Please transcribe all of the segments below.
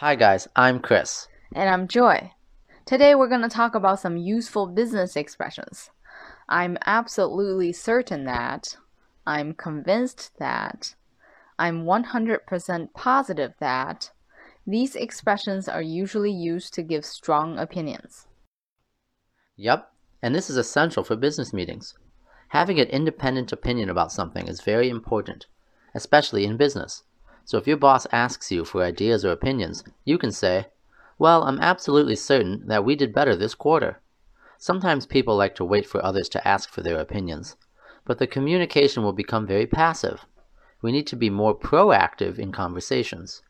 Hi, guys, I'm Chris. And I'm Joy. Today we're going to talk about some useful business expressions. I'm absolutely certain that, I'm convinced that, I'm 100% positive that, these expressions are usually used to give strong opinions. Yep, and this is essential for business meetings. Having an independent opinion about something is very important, especially in business. So if your boss asks you for ideas or opinions, you can say, Well, I'm absolutely certain that we did better this quarter. Sometimes people like to wait for others to ask for their opinions, but the communication will become very passive. We need to be more proactive in conversations.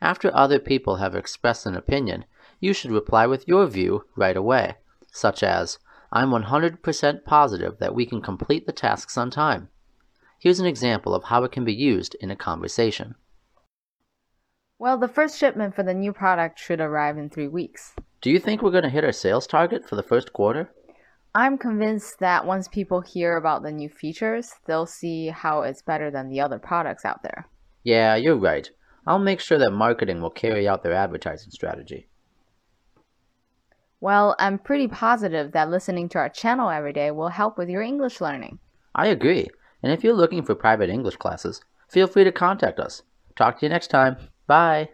After other people have expressed an opinion, you should reply with your view right away, such as, I'm 100% positive that we can complete the tasks on time. Here's an example of how it can be used in a conversation. Well, the first shipment for the new product should arrive in three weeks. Do you think we're going to hit our sales target for the first quarter? I'm convinced that once people hear about the new features, they'll see how it's better than the other products out there. Yeah, you're right. I'll make sure that marketing will carry out their advertising strategy. Well, I'm pretty positive that listening to our channel every day will help with your English learning. I agree. And if you're looking for private English classes, feel free to contact us. Talk to you next time. Bye.